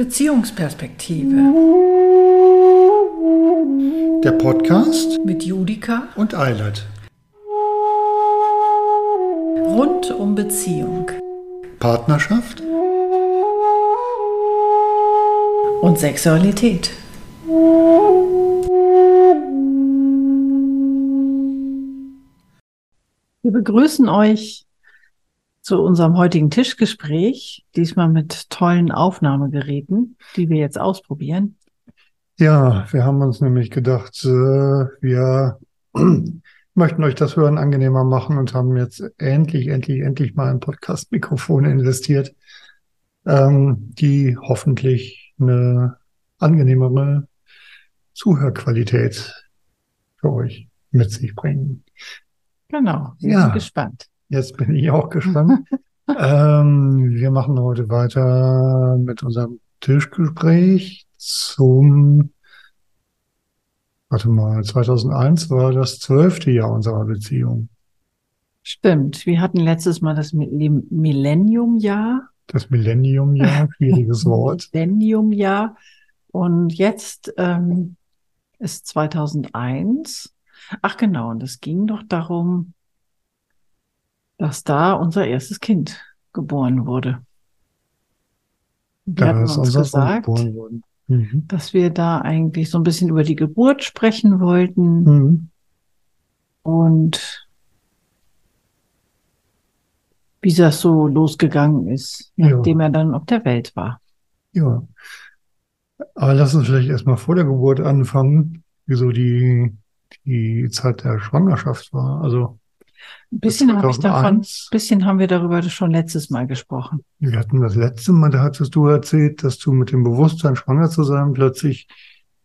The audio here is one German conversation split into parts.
Beziehungsperspektive. Der Podcast mit Judika und Eilert. Rund um Beziehung. Partnerschaft und Sexualität. Wir begrüßen euch zu unserem heutigen Tischgespräch, diesmal mit tollen Aufnahmegeräten, die wir jetzt ausprobieren. Ja, wir haben uns nämlich gedacht, äh, wir möchten euch das Hören angenehmer machen und haben jetzt endlich, endlich, endlich mal ein Podcast-Mikrofon investiert, ähm, die hoffentlich eine angenehmere Zuhörqualität für euch mit sich bringen. Genau, wir ja. sind gespannt. Jetzt bin ich auch gespannt. ähm, wir machen heute weiter mit unserem Tischgespräch zum, warte mal, 2001 war das zwölfte Jahr unserer Beziehung. Stimmt. Wir hatten letztes Mal das Millennium-Jahr. Das Millennium-Jahr, schwieriges Wort. Millennium-Jahr. Und jetzt ähm, ist 2001. Ach genau, und es ging doch darum, dass da unser erstes Kind geboren wurde. Wir da hatten uns gesagt, mhm. dass wir da eigentlich so ein bisschen über die Geburt sprechen wollten mhm. und wie das so losgegangen ist, nachdem ja. er dann auf der Welt war. Ja. Aber lass uns vielleicht erstmal vor der Geburt anfangen, wieso die, die Zeit der Schwangerschaft war. Also ein bisschen habe ich davon, bisschen haben wir darüber schon letztes Mal gesprochen. Wir hatten das letzte Mal, da hattest du erzählt, dass du mit dem Bewusstsein, schwanger zu sein, plötzlich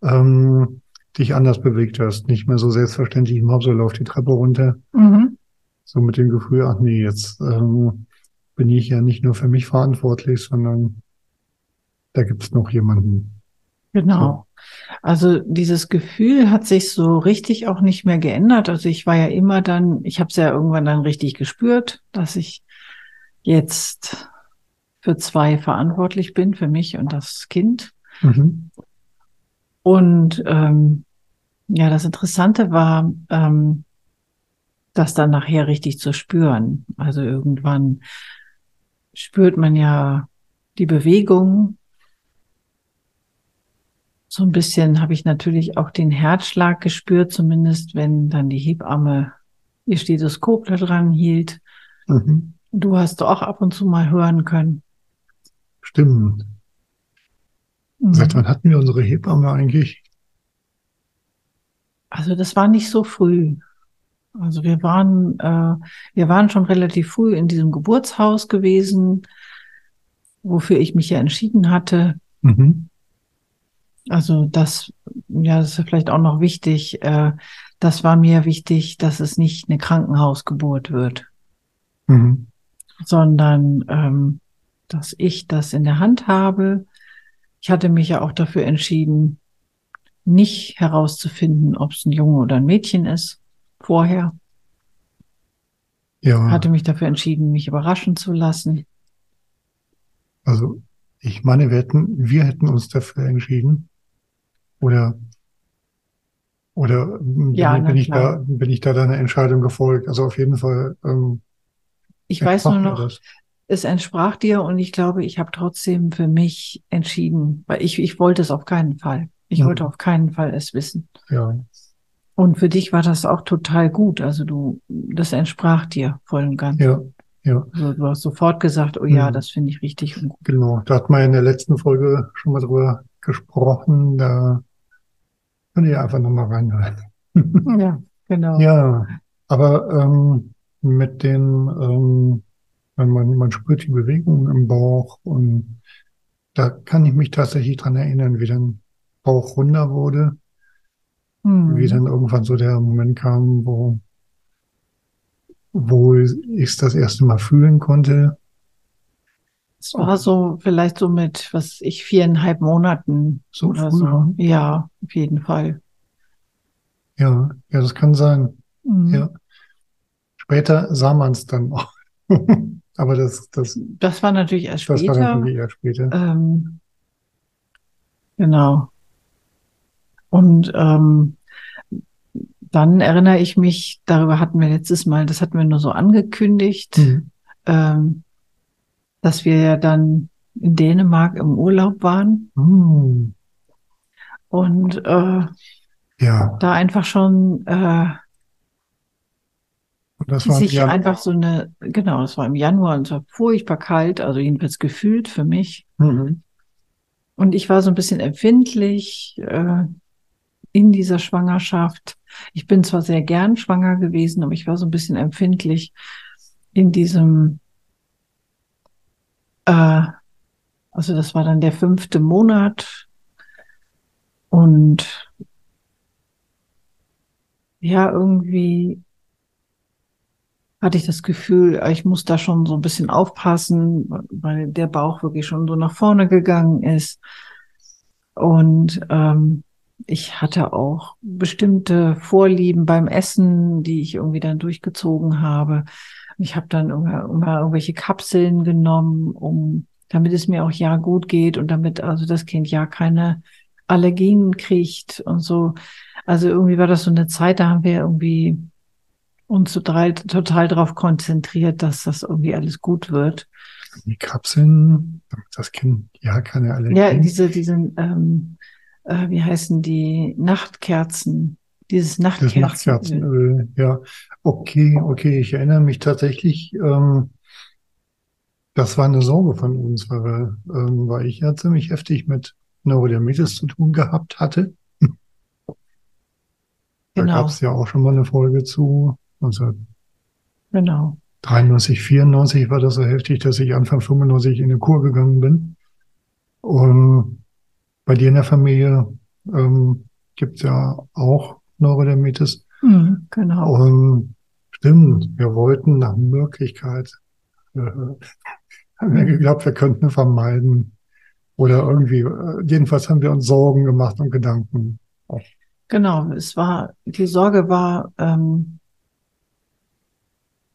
ähm, dich anders bewegt hast. Nicht mehr so selbstverständlich im Hauptsaal die Treppe runter. Mhm. So mit dem Gefühl, ach nee, jetzt ähm, bin ich ja nicht nur für mich verantwortlich, sondern da gibt es noch jemanden. Genau. Also dieses Gefühl hat sich so richtig auch nicht mehr geändert. Also ich war ja immer dann, ich habe es ja irgendwann dann richtig gespürt, dass ich jetzt für zwei verantwortlich bin, für mich und das Kind. Mhm. Und ähm, ja, das Interessante war, ähm, das dann nachher richtig zu spüren. Also irgendwann spürt man ja die Bewegung so ein bisschen habe ich natürlich auch den Herzschlag gespürt, zumindest wenn dann die Hebamme ihr Stethoskop da dran hielt. Mhm. Du hast auch ab und zu mal hören können. Stimmt. Mhm. Seit wann hatten wir unsere Hebamme eigentlich? Also das war nicht so früh. Also wir waren, äh, wir waren schon relativ früh in diesem Geburtshaus gewesen, wofür ich mich ja entschieden hatte. Mhm. Also das, ja, das ist vielleicht auch noch wichtig. Äh, das war mir wichtig, dass es nicht eine Krankenhausgeburt wird, mhm. sondern ähm, dass ich das in der Hand habe. Ich hatte mich ja auch dafür entschieden, nicht herauszufinden, ob es ein Junge oder ein Mädchen ist vorher. Ja. Hatte mich dafür entschieden, mich überraschen zu lassen. Also ich meine, wir hätten, wir hätten uns dafür entschieden. Oder, oder ja, bin, ich da, bin ich da deiner Entscheidung gefolgt? Also auf jeden Fall. Ähm, ich weiß nur noch, es entsprach dir und ich glaube, ich habe trotzdem für mich entschieden, weil ich, ich wollte es auf keinen Fall. Ich ja. wollte auf keinen Fall es wissen. Ja. Und für dich war das auch total gut. Also du, das entsprach dir voll und ganz. Ja, ja. Also du hast sofort gesagt, oh ja, mhm. das finde ich richtig und gut. Genau. Da hat man in der letzten Folge schon mal drüber gesprochen. Da könnt ihr einfach nochmal reinhören. ja, genau. Ja, aber ähm, mit dem, ähm, wenn man, man spürt die Bewegung im Bauch und da kann ich mich tatsächlich dran erinnern, wie dann Bauch runter wurde, mhm. wie dann irgendwann so der Moment kam, wo, wo ich es das erste Mal fühlen konnte, es war so vielleicht so mit, was ich, viereinhalb Monaten so oder früh, so. Ja, auf jeden Fall. Ja, ja, das kann sein. Mhm. Ja. Später sah man es dann auch. Aber das, das, das war natürlich erst später. Das war natürlich erst später. Ähm, Genau. Und ähm, dann erinnere ich mich, darüber hatten wir letztes Mal, das hatten wir nur so angekündigt, mhm. ähm, dass wir ja dann in Dänemark im Urlaub waren. Mhm. Und äh, ja. da einfach schon äh, das war sich einfach so eine, genau, das war im Januar und es war furchtbar kalt, also jedenfalls gefühlt für mich. Mhm. Und ich war so ein bisschen empfindlich äh, in dieser Schwangerschaft. Ich bin zwar sehr gern schwanger gewesen, aber ich war so ein bisschen empfindlich in diesem, äh, also das war dann der fünfte Monat und ja, irgendwie hatte ich das Gefühl, ich muss da schon so ein bisschen aufpassen, weil der Bauch wirklich schon so nach vorne gegangen ist. Und ähm, ich hatte auch bestimmte Vorlieben beim Essen, die ich irgendwie dann durchgezogen habe. Ich habe dann immer, immer irgendwelche Kapseln genommen, um damit es mir auch ja gut geht und damit also das Kind ja keine Allergien kriegt und so. Also irgendwie war das so eine Zeit, da haben wir irgendwie uns total, total darauf konzentriert, dass das irgendwie alles gut wird. Die Kapseln, damit das Kind ja keine Allergien. Ja, diese, diese, ähm, äh, wie heißen die Nachtkerzen? Dieses Nachtkerzenöl. Das Nachtkerzenöl, ja. Okay, okay, ich erinnere mich tatsächlich, ähm, das war eine Sorge von uns, weil, ähm, weil ich ja ziemlich heftig mit Neurodermitis zu tun gehabt hatte. Da genau. gab es ja auch schon mal eine Folge zu. Also genau. 93, 94 war das so heftig, dass ich Anfang 95 in eine Kur gegangen bin. Und bei dir in der Familie ähm, gibt es ja auch Neurodermitis. Mhm, genau. Und stimmt, wir wollten nach Möglichkeit, äh, haben wir geglaubt, wir könnten vermeiden. Oder irgendwie, äh, jedenfalls haben wir uns Sorgen gemacht und Gedanken. Genau, es war, die Sorge war, ähm,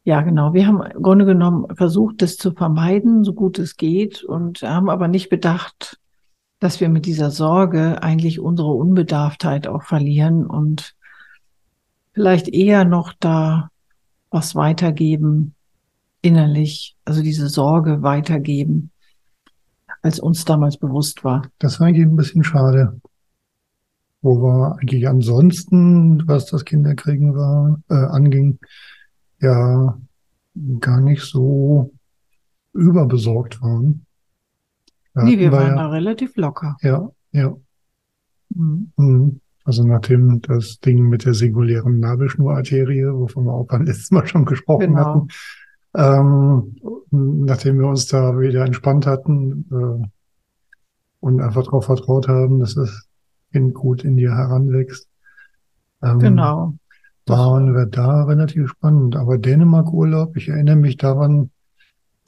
ja, genau. Wir haben im Grunde genommen versucht, das zu vermeiden, so gut es geht, und haben aber nicht bedacht, dass wir mit dieser Sorge eigentlich unsere Unbedarftheit auch verlieren und vielleicht eher noch da was weitergeben, innerlich, also diese Sorge weitergeben, als uns damals bewusst war. Das war eigentlich ein bisschen schade. Wo wir eigentlich ansonsten, was das Kinderkriegen war, äh, anging, ja gar nicht so überbesorgt waren. Nee, wir waren ja, da relativ locker. Ja, ja. Mhm. mhm. Also nachdem das Ding mit der singulären Nabelschnurarterie, wovon wir auch beim letzten Mal schon gesprochen genau. hatten, ähm, nachdem wir uns da wieder entspannt hatten äh, und einfach darauf vertraut haben, dass das Kind gut in dir heranwächst. Ähm, genau waren wir da relativ spannend. Aber Dänemark-Urlaub, ich erinnere mich daran,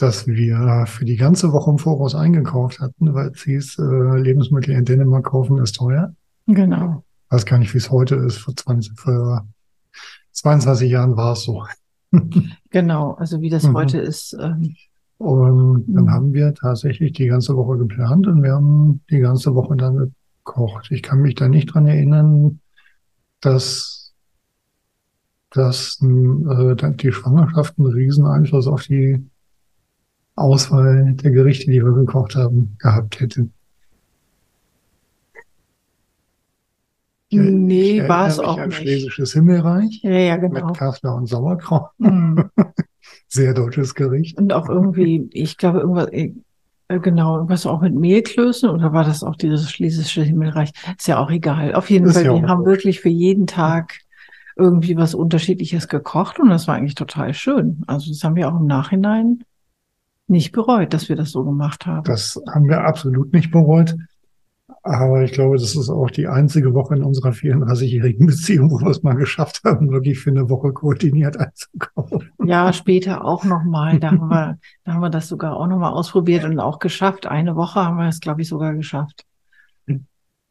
dass wir für die ganze Woche im Voraus eingekauft hatten, weil es hieß, äh, Lebensmittel in Dänemark kaufen ist teuer. Genau. Ich weiß gar nicht, wie es heute ist. Vor 20, vor 22 Jahren war es so. genau, also wie das mhm. heute ist. Ähm, und dann mhm. haben wir tatsächlich die ganze Woche geplant und wir haben die ganze Woche dann gekocht. Ich kann mich da nicht dran erinnern, dass dass äh, die Schwangerschaft einen riesen Einfluss auf die Auswahl der Gerichte, die wir gekocht haben, gehabt hätte. Nee, war es auch nicht. Schlesisches Himmelreich. Ja, ja, genau. Mit Kassler und Sauerkraut. Mhm. Sehr deutsches Gericht. Und auch irgendwie, ich glaube, irgendwas, äh, genau, irgendwas auch mit Mehlklößen oder war das auch dieses Schlesische Himmelreich? Ist ja auch egal. Auf jeden Ist Fall, ja wir haben wirklich für jeden Tag irgendwie was Unterschiedliches gekocht und das war eigentlich total schön. Also das haben wir auch im Nachhinein nicht bereut, dass wir das so gemacht haben. Das haben wir absolut nicht bereut. Aber ich glaube, das ist auch die einzige Woche in unserer 34-jährigen Beziehung, wo wir es mal geschafft haben, wirklich für eine Woche koordiniert einzukaufen. Ja, später auch nochmal. Da haben wir, da haben wir das sogar auch nochmal ausprobiert und auch geschafft. Eine Woche haben wir es, glaube ich, sogar geschafft.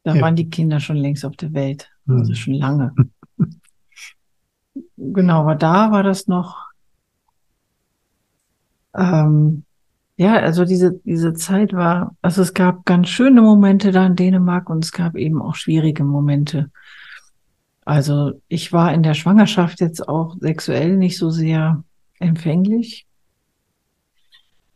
Da ja. waren die Kinder schon längst auf der Welt. Also hm. schon lange. Genau, aber da war das noch, ähm, Ja, also diese, diese Zeit war, also es gab ganz schöne Momente da in Dänemark und es gab eben auch schwierige Momente. Also ich war in der Schwangerschaft jetzt auch sexuell nicht so sehr empfänglich.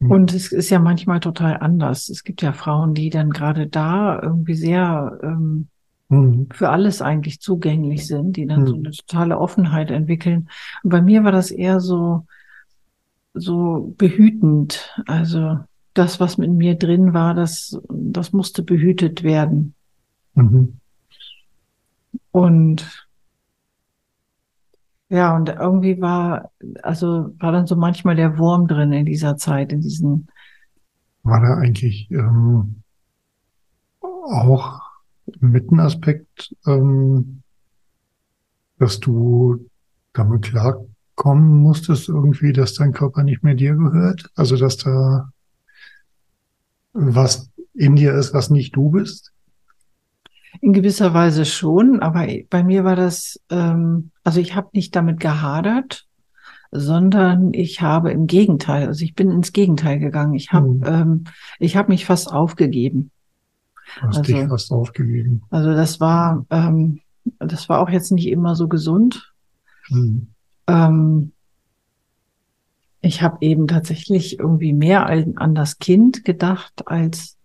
Mhm. Und es ist ja manchmal total anders. Es gibt ja Frauen, die dann gerade da irgendwie sehr ähm, mhm. für alles eigentlich zugänglich sind, die dann mhm. so eine totale Offenheit entwickeln. Und bei mir war das eher so, so behütend. Also das, was in mir drin war, das, das musste behütet werden. Mhm. Und ja, und irgendwie war, also war dann so manchmal der Wurm drin in dieser Zeit, in diesen. War da eigentlich ähm, auch mit ein Aspekt, ähm, dass du damit klarkommen musstest, irgendwie, dass dein Körper nicht mehr dir gehört? Also, dass da was in dir ist, was nicht du bist? In gewisser Weise schon, aber bei mir war das, ähm, also ich habe nicht damit gehadert, sondern ich habe im Gegenteil, also ich bin ins Gegenteil gegangen. Ich habe mhm. ähm, ich habe mich fast aufgegeben. Du hast also, dich fast aufgegeben. Also das war ähm, das war auch jetzt nicht immer so gesund. Mhm. Ähm, ich habe eben tatsächlich irgendwie mehr an das Kind gedacht als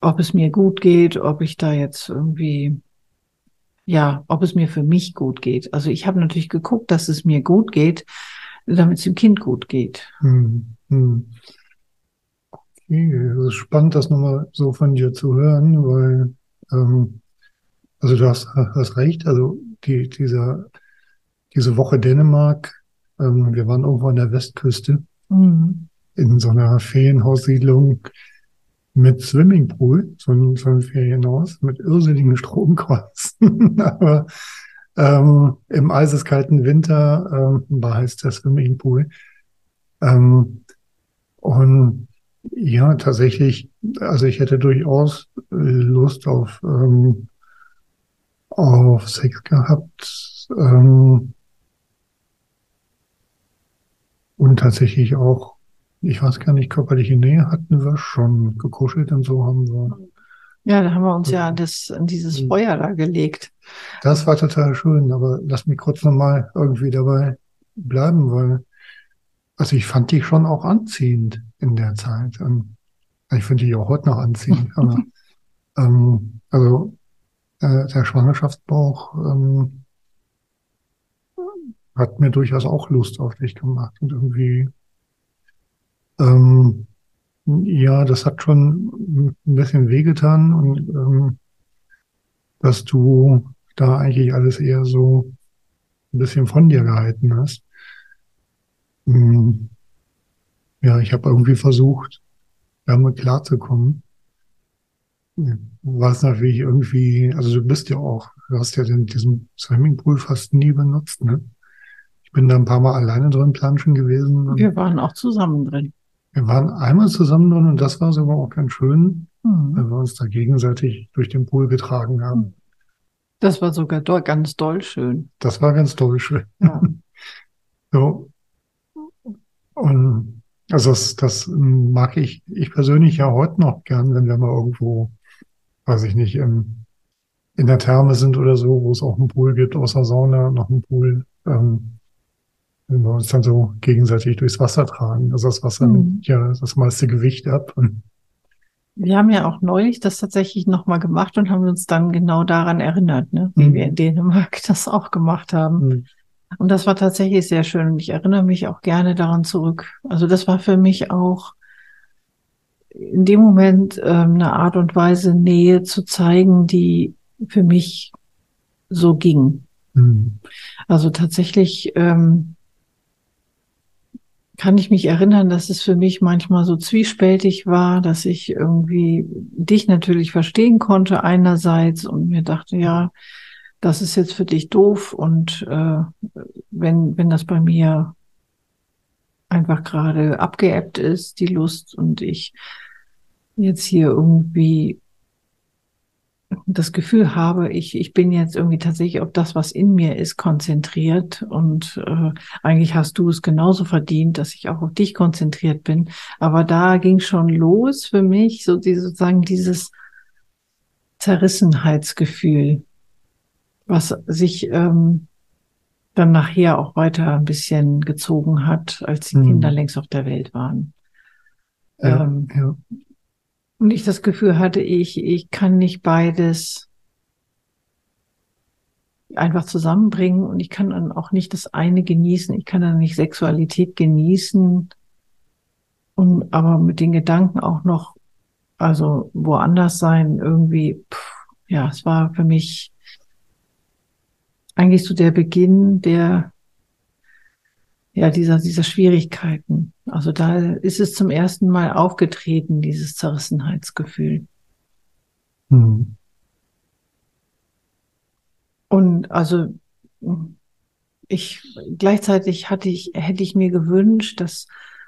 ob es mir gut geht, ob ich da jetzt irgendwie, ja, ob es mir für mich gut geht. Also ich habe natürlich geguckt, dass es mir gut geht, damit es dem Kind gut geht. Hm, hm. Okay, es ist spannend, das nochmal so von dir zu hören, weil, ähm, also du hast, hast recht, also die, dieser, diese Woche Dänemark, ähm, wir waren irgendwo an der Westküste mhm. in so einer Ferienhaussiedlung mit Swimmingpool, so ein, so ein Ferienhaus, mit irrsinnigen Stromkosten. Aber ähm, im eiseskalten Winter ähm, war heißt der Swimmingpool. Ähm, und ja, tatsächlich, also ich hätte durchaus äh, Lust auf, ähm, auf Sex gehabt. Ähm, und tatsächlich auch ich weiß gar nicht, körperliche Nähe hatten wir schon, gekuschelt und so haben wir. Ja, da haben wir uns ja das, dieses hm. Feuer da gelegt. Das war total schön, aber lass mich kurz nochmal irgendwie dabei bleiben, weil, also ich fand dich schon auch anziehend in der Zeit. Und ich finde dich auch heute noch anziehend, aber, ähm, also, äh, der Schwangerschaftsbauch, ähm, hat mir durchaus auch Lust auf dich gemacht und irgendwie ähm, ja, das hat schon ein bisschen wehgetan und ähm, dass du da eigentlich alles eher so ein bisschen von dir gehalten hast. Ähm, ja, ich habe irgendwie versucht, damit klarzukommen. Was natürlich irgendwie, also du bist ja auch, du hast ja den, diesen Swimmingpool fast nie benutzt, ne? Ich bin da ein paar Mal alleine drin planschen gewesen. Wir waren auch zusammen drin. Wir waren einmal zusammen drin und das war sogar auch ganz schön, mhm. weil wir uns da gegenseitig durch den Pool getragen haben. Das war sogar do ganz doll schön. Das war ganz doll schön. Ja. so. Und also das, das mag ich, ich persönlich ja heute noch gern, wenn wir mal irgendwo, weiß ich nicht, im, in der Therme sind oder so, wo es auch einen Pool gibt, außer Sauna noch einen Pool. Ähm, wenn wir uns dann so gegenseitig durchs Wasser tragen. Also das Wasser mhm. nimmt ja das meiste Gewicht ab. Wir haben ja auch neulich das tatsächlich nochmal gemacht und haben uns dann genau daran erinnert, ne? wie mhm. wir in Dänemark das auch gemacht haben. Mhm. Und das war tatsächlich sehr schön. Und ich erinnere mich auch gerne daran zurück. Also das war für mich auch in dem Moment ähm, eine Art und Weise, Nähe zu zeigen, die für mich so ging. Mhm. Also tatsächlich ähm, kann ich mich erinnern, dass es für mich manchmal so zwiespältig war, dass ich irgendwie dich natürlich verstehen konnte einerseits und mir dachte, ja, das ist jetzt für dich doof und äh, wenn, wenn das bei mir einfach gerade abgeebbt ist, die Lust und ich jetzt hier irgendwie das Gefühl habe, ich, ich bin jetzt irgendwie tatsächlich auf das, was in mir ist, konzentriert. Und äh, eigentlich hast du es genauso verdient, dass ich auch auf dich konzentriert bin. Aber da ging schon los für mich, so die, sozusagen dieses Zerrissenheitsgefühl, was sich ähm, dann nachher auch weiter ein bisschen gezogen hat, als die mhm. Kinder längst auf der Welt waren. Ja, ähm, ja. Und ich das Gefühl hatte, ich, ich kann nicht beides einfach zusammenbringen und ich kann dann auch nicht das eine genießen. Ich kann dann nicht Sexualität genießen und aber mit den Gedanken auch noch, also woanders sein, irgendwie, pff, ja, es war für mich eigentlich so der Beginn der ja, dieser, dieser Schwierigkeiten. Also da ist es zum ersten Mal aufgetreten, dieses Zerrissenheitsgefühl. Mhm. Und also ich gleichzeitig hatte ich, hätte ich mir gewünscht, dass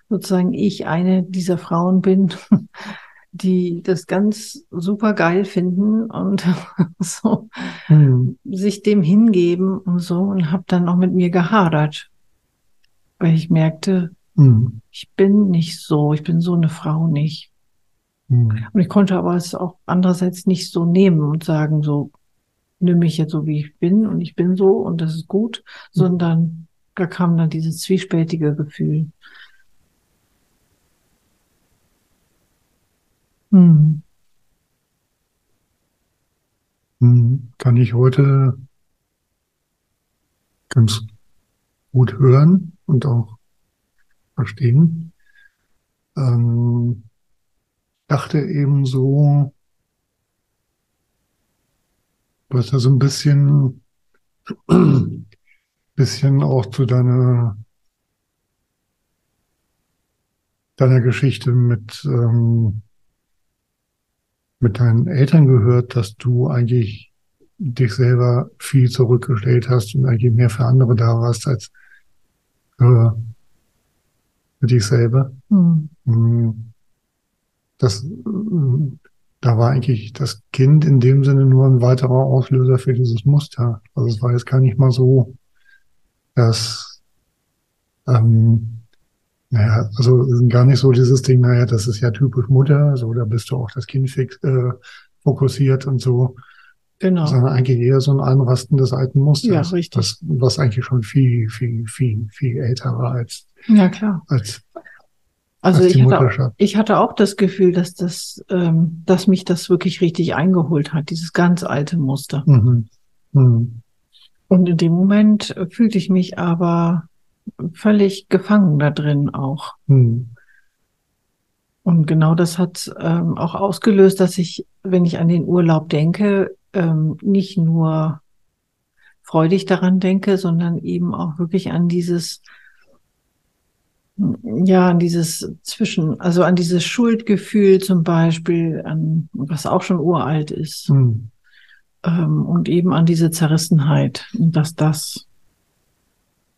sozusagen ich eine dieser Frauen bin, die das ganz super geil finden und so mhm. sich dem hingeben und so und habe dann auch mit mir gehadert weil ich merkte, mhm. ich bin nicht so, ich bin so eine Frau nicht. Mhm. Und ich konnte aber es auch andererseits nicht so nehmen und sagen, so, nimm mich jetzt so, wie ich bin und ich bin so und das ist gut, mhm. sondern da kam dann dieses zwiespältige Gefühl. Mhm. Kann ich heute ganz gut hören und auch verstehen. Ähm, dachte eben so, du hast ja so ein bisschen, bisschen auch zu deiner, deiner Geschichte mit, ähm, mit deinen Eltern gehört, dass du eigentlich dich selber viel zurückgestellt hast und eigentlich mehr für andere da warst als für, für dich selber. Mhm. Das, da war eigentlich das Kind in dem Sinne nur ein weiterer Auslöser für dieses Muster. Also es war jetzt gar nicht mal so, dass, ähm, naja, also gar nicht so dieses Ding, naja, das ist ja typisch Mutter, so, da bist du auch das Kind fix, äh, fokussiert und so. Genau. Sondern eigentlich eher so ein Einrasten des alten Musters. Ja, richtig. Das, was eigentlich schon viel, viel, viel, viel älter war als, ja, klar. als, also als ich, hatte auch, ich hatte auch das Gefühl, dass das, ähm, dass mich das wirklich richtig eingeholt hat, dieses ganz alte Muster. Mhm. Mhm. Und in dem Moment fühlte ich mich aber völlig gefangen da drin auch. Mhm. Und genau das hat ähm, auch ausgelöst, dass ich, wenn ich an den Urlaub denke, ähm, nicht nur freudig daran denke, sondern eben auch wirklich an dieses, ja, an dieses Zwischen, also an dieses Schuldgefühl zum Beispiel, an was auch schon uralt ist. Mhm. Ähm, und eben an diese Zerrissenheit, dass das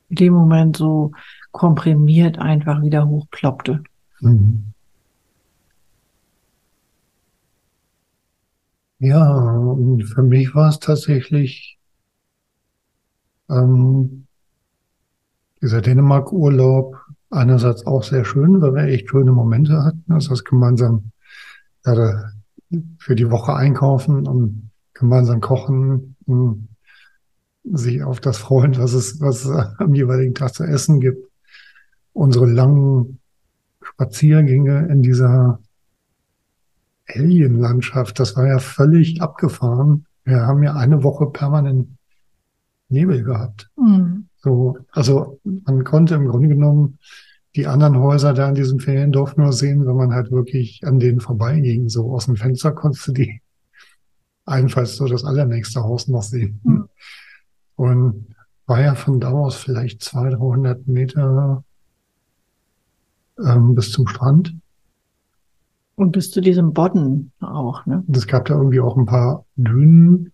in dem Moment so komprimiert einfach wieder hochploppte. Mhm. Ja, und für mich war es tatsächlich ähm, dieser Dänemark-Urlaub einerseits auch sehr schön, weil wir echt schöne Momente hatten. Also das gemeinsam ja, für die Woche einkaufen und gemeinsam kochen, und sich auf das freuen, was es, was es am jeweiligen Tag zu essen gibt. Unsere langen Spaziergänge in dieser Alien-Landschaft, das war ja völlig abgefahren. Wir haben ja eine Woche permanent Nebel gehabt. Mhm. So, also man konnte im Grunde genommen die anderen Häuser da in diesem Feriendorf nur sehen, wenn man halt wirklich an denen vorbeiging. So aus dem Fenster konntest du die allenfalls so das allernächste Haus noch sehen. Mhm. Und war ja von da aus vielleicht 200, 300 Meter ähm, bis zum Strand. Und bis zu diesem Bodden auch, ne? Es gab da irgendwie auch ein paar Dünen.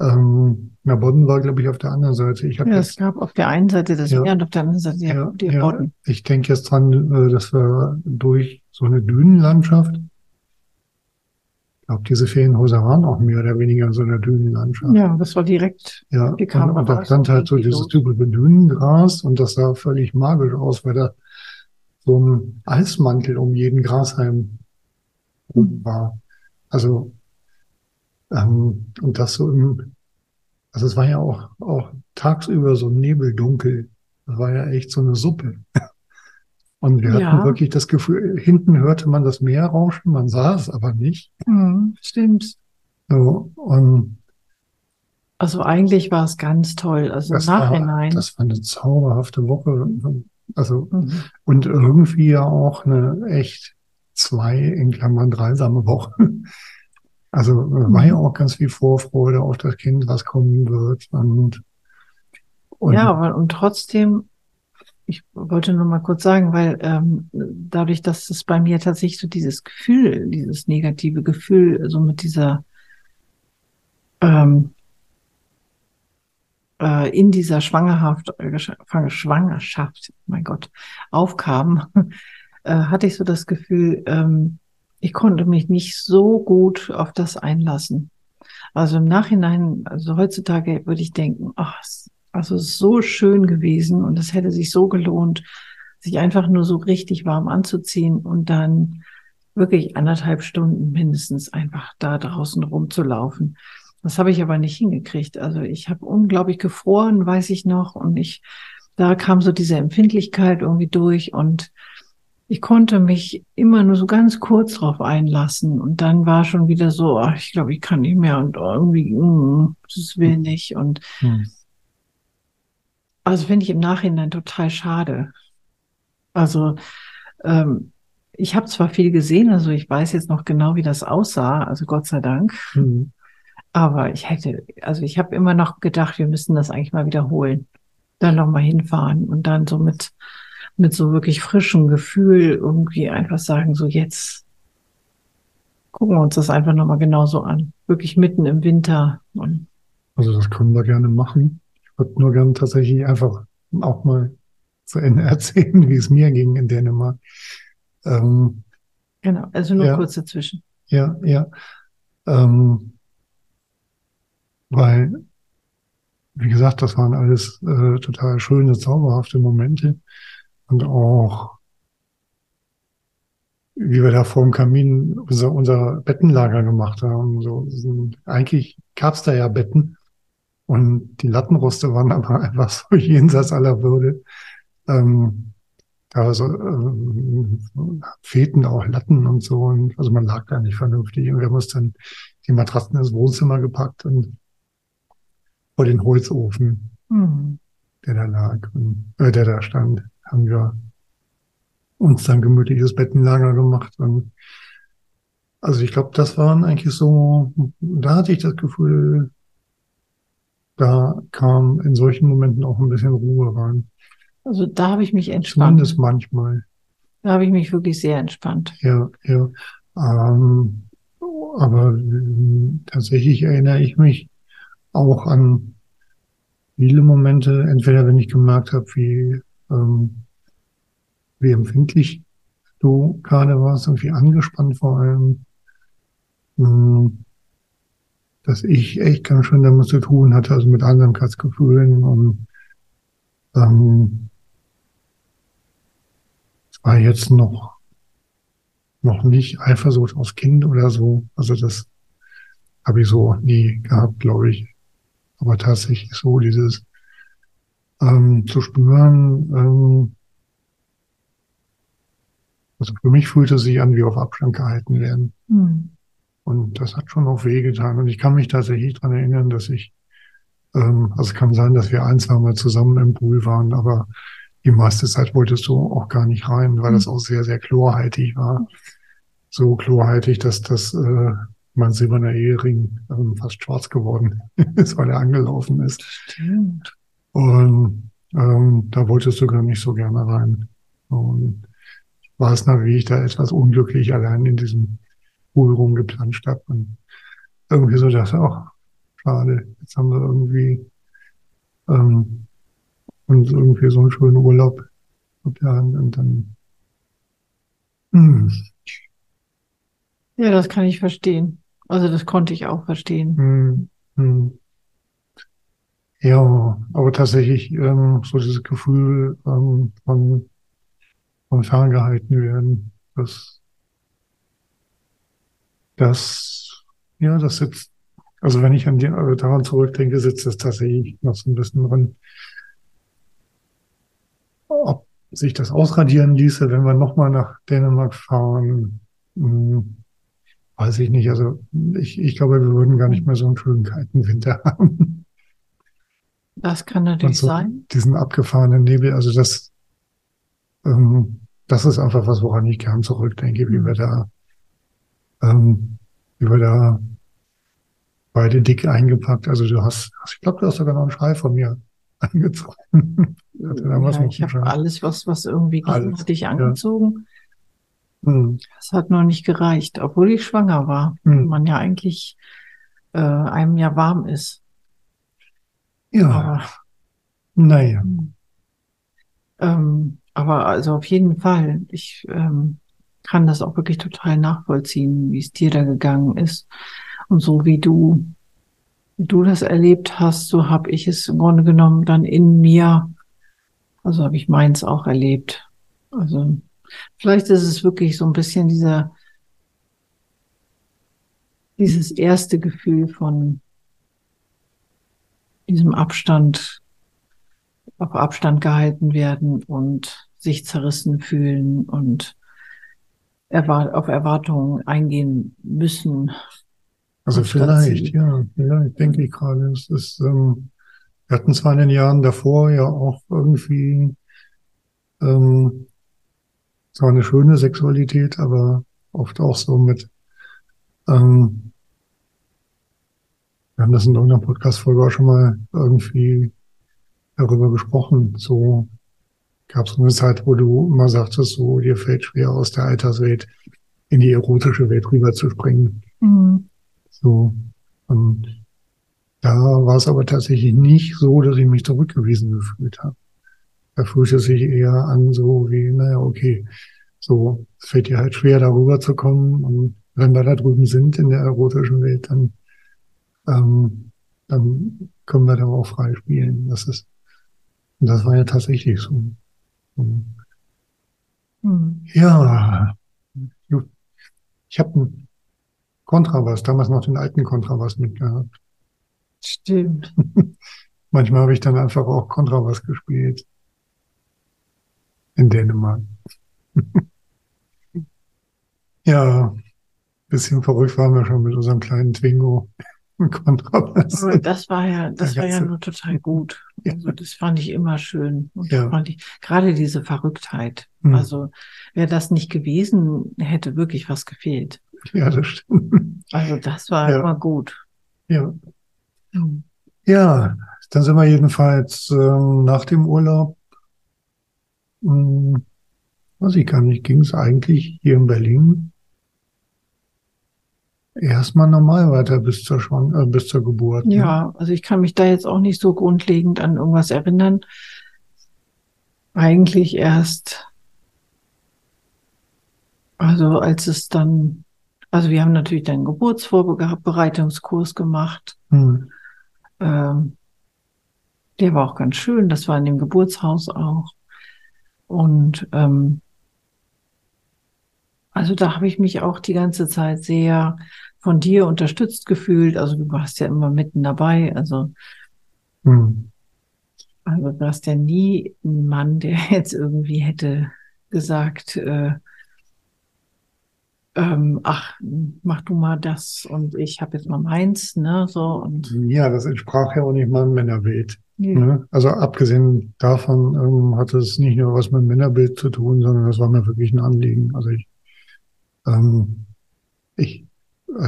Ähm, na, Bodden war, glaube ich, auf der anderen Seite. Ich ja, es gab auf der einen Seite das ja, Meer und auf der anderen Seite ja, die ja, Bodden. Ich denke jetzt dran, äh, dass wir durch so eine Dünenlandschaft glaube, diese Ferienhäuser waren auch mehr oder weniger in so einer Dünenlandschaft. Ja, das war direkt. Ja, die und, und da stand halt so dieses typische Dünengras und das sah völlig magisch aus, weil da so ein Eismantel um jeden Grashalm war. Also, ähm, und das so im, also es war ja auch, auch tagsüber so nebeldunkel. Das war ja echt so eine Suppe. Und wir ja. hatten wirklich das Gefühl, hinten hörte man das Meer rauschen, man sah es aber nicht. Mhm, stimmt. So, und also eigentlich war es ganz toll. Also im Nachhinein. War, das war eine zauberhafte Woche. Also, mhm. und irgendwie ja auch eine echt zwei, in Klammern dreisame Woche. Also mhm. war ja auch ganz viel Vorfreude auf das Kind, was kommen wird. Und, und ja, aber und trotzdem, ich wollte nur mal kurz sagen, weil ähm, dadurch, dass es bei mir tatsächlich so dieses Gefühl, dieses negative Gefühl, so mit dieser ähm, äh, in dieser Schwangerschaft, äh, Schwangerschaft, mein Gott, aufkam, äh, hatte ich so das Gefühl, ähm, ich konnte mich nicht so gut auf das einlassen. Also im Nachhinein, also heutzutage würde ich denken, ach, also so schön gewesen und es hätte sich so gelohnt, sich einfach nur so richtig warm anzuziehen und dann wirklich anderthalb Stunden mindestens einfach da draußen rumzulaufen. Das habe ich aber nicht hingekriegt. Also ich habe unglaublich gefroren, weiß ich noch, und ich, da kam so diese Empfindlichkeit irgendwie durch und ich konnte mich immer nur so ganz kurz drauf einlassen und dann war schon wieder so, ach, ich glaube, ich kann nicht mehr und irgendwie, mm, das will hm. nicht und hm. also finde ich im Nachhinein total schade. Also ähm, ich habe zwar viel gesehen, also ich weiß jetzt noch genau, wie das aussah, also Gott sei Dank. Hm. Aber ich hätte, also ich habe immer noch gedacht, wir müssen das eigentlich mal wiederholen. Dann nochmal hinfahren und dann so mit mit so wirklich frischem Gefühl irgendwie einfach sagen, so jetzt gucken wir uns das einfach nochmal genauso an. Wirklich mitten im Winter. also das können wir gerne machen. Ich würde nur gerne tatsächlich einfach auch mal zu Ende erzählen, wie es mir ging in Dänemark. Ähm, genau, also nur ja, kurz dazwischen. Ja, ja. Ähm, weil, wie gesagt, das waren alles äh, total schöne, zauberhafte Momente und auch wie wir da vor dem Kamin unser, unser Bettenlager gemacht haben. So, eigentlich gab's da ja Betten und die Lattenroste waren aber einfach so jenseits aller Würde. Ähm, da so, ähm, fehlten auch Latten und so und also man lag da nicht vernünftig und wir haben uns dann die Matratzen ins Wohnzimmer gepackt und vor den Holzofen, mhm. der da lag und äh, der da stand haben wir uns dann gemütliches Bettenlager gemacht. Und also ich glaube, das waren eigentlich so, da hatte ich das Gefühl, da kam in solchen Momenten auch ein bisschen Ruhe rein. Also da habe ich mich entspannt. Zumindest manchmal. Da habe ich mich wirklich sehr entspannt. Ja, ja. Ähm, aber äh, tatsächlich erinnere ich mich auch an viele Momente, entweder wenn ich gemerkt habe, wie ähm, wie empfindlich du gerade warst und wie angespannt vor allem, ähm, dass ich echt ganz schön damit zu tun hatte, also mit Einsamkeitsgefühlen und ähm, es war jetzt noch noch nicht Eifersucht aufs Kind oder so. Also das habe ich so nie gehabt, glaube ich. Aber tatsächlich so dieses ähm, zu spüren, ähm, also für mich fühlte es sich an, wie auf Abstand gehalten werden. Mhm. Und das hat schon auch wehgetan. Und ich kann mich tatsächlich dran erinnern, dass ich, ähm, also es kann sein, dass wir ein, zwei Mal zusammen im Pool waren, aber die meiste Zeit wolltest du auch gar nicht rein, weil mhm. das auch sehr, sehr chlorhaltig war. So chlorhaltig, dass das äh, mein silberner Ehering ähm, fast schwarz geworden ist, weil er angelaufen ist. Stimmt. Und ähm, da wolltest du gar nicht so gerne rein. Und ich weiß noch, wie ich da etwas unglücklich allein in diesem Pool rumgeplanscht habe. Und irgendwie so dachte, auch schade, jetzt haben wir irgendwie ähm, uns irgendwie so einen schönen Urlaub geplant und dann hm. Ja, das kann ich verstehen. Also das konnte ich auch verstehen. Hm, hm. Ja, aber tatsächlich ähm, so dieses Gefühl ähm, von, von ferngehalten werden, das, das, ja, das sitzt, also wenn ich an die, also daran zurückdenke, sitzt das tatsächlich noch so ein bisschen drin. Ob sich das ausradieren ließe, wenn wir nochmal nach Dänemark fahren, hm, weiß ich nicht. Also ich, ich glaube, wir würden gar nicht mehr so einen schönen kalten Winter haben. Das kann natürlich so sein. Diesen abgefahrenen Nebel, also das, ähm, das ist einfach was, woran ich gern zurückdenke, wie mhm. wir da, ähm, wie wir da beide dick eingepackt. Also du hast, ich glaube, du hast sogar noch einen Schrei von mir angezogen. ja, ich habe alles, was, was irgendwie ging, hatte ich angezogen. Ja. Hm. Das hat noch nicht gereicht, obwohl ich schwanger war. Hm. Man ja eigentlich äh, einem ja warm ist. Ja. Aber, naja. Hm. Ähm, aber also auf jeden Fall, ich ähm, kann das auch wirklich total nachvollziehen, wie es dir da gegangen ist. Und so wie du, wie du das erlebt hast, so habe ich es im Grunde genommen dann in mir, also habe ich meins auch erlebt. Also vielleicht ist es wirklich so ein bisschen dieser, dieses erste Gefühl von diesem Abstand, auf Abstand gehalten werden und sich zerrissen fühlen und auf Erwartungen eingehen müssen. Also vielleicht, ja, vielleicht denke ich gerade. Es ist, ähm, wir hatten zwar in den Jahren davor ja auch irgendwie ähm, zwar eine schöne Sexualität, aber oft auch so mit ähm, wir haben das in irgendeiner Podcast-Folge auch schon mal irgendwie darüber gesprochen. So gab es eine Zeit, wo du immer sagtest, so dir fällt schwer aus der Alterswelt in die erotische Welt rüber zu springen. Mhm. So. Und da war es aber tatsächlich nicht so, dass ich mich zurückgewiesen gefühlt habe. Da fühlte es sich eher an, so wie, naja, okay, so, es fällt dir halt schwer, darüber zu kommen. Und wenn wir da drüben sind in der erotischen Welt, dann ähm, dann können wir da auch frei spielen. Das ist, und das war ja tatsächlich so. Mhm. Ja, ich habe einen Kontrabass, damals noch den alten Kontrabass mitgehabt. Stimmt. Manchmal habe ich dann einfach auch Kontrabass gespielt. In Dänemark. ja, bisschen verrückt waren wir schon mit unserem kleinen Twingo. Kontrabass. Aber das war ja, das war ja nur total gut. Also das fand ich immer schön. Und ja. fand ich, gerade diese Verrücktheit. Mhm. Also wäre das nicht gewesen, hätte wirklich was gefehlt. Ja, das stimmt. Also das war ja. immer gut. Ja. Mhm. Ja, dann sind wir jedenfalls ähm, nach dem Urlaub, hm, weiß ich gar nicht, ging es eigentlich hier in Berlin erstmal normal weiter bis zur Schwang äh, bis zur Geburt. Ne? Ja, also ich kann mich da jetzt auch nicht so grundlegend an irgendwas erinnern. Eigentlich erst, also als es dann, also wir haben natürlich dann Geburtsvorbereitungskurs gemacht. Hm. Ähm, der war auch ganz schön, das war in dem Geburtshaus auch. Und ähm, also da habe ich mich auch die ganze Zeit sehr von dir unterstützt gefühlt. Also du warst ja immer mitten dabei. Also, hm. also du warst ja nie ein Mann, der jetzt irgendwie hätte gesagt, äh, ähm, ach, mach du mal das und ich habe jetzt mal meins, ne? So und ja, das entsprach ja auch nicht meinem Männerbild. Ne? Also abgesehen davon ähm, hatte es nicht nur was mit Männerbild zu tun, sondern das war mir wirklich ein Anliegen. Also ich, ähm, ich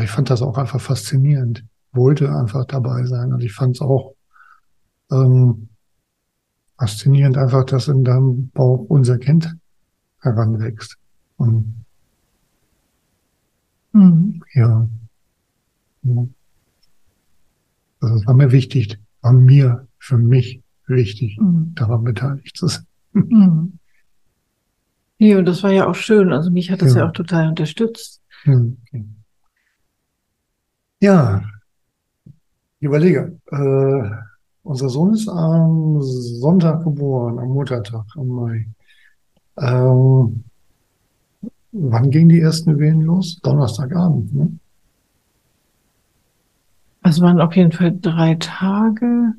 ich fand das auch einfach faszinierend. Wollte einfach dabei sein. Und ich fand es auch ähm, faszinierend, einfach, dass in deinem Bauch unser Kind heranwächst. Und mhm. ja. ja. Also es war mir wichtig, war mir, für mich wichtig, mhm. daran beteiligt zu sein. Mhm. Ja, und das war ja auch schön. Also mich hat das ja, ja auch total unterstützt. Okay. Ja, ich überlege. Äh, unser Sohn ist am Sonntag geboren, am Muttertag, am Mai. Ähm, wann gingen die ersten Wehen los? Donnerstagabend, ne? Also waren auf jeden Fall drei Tage.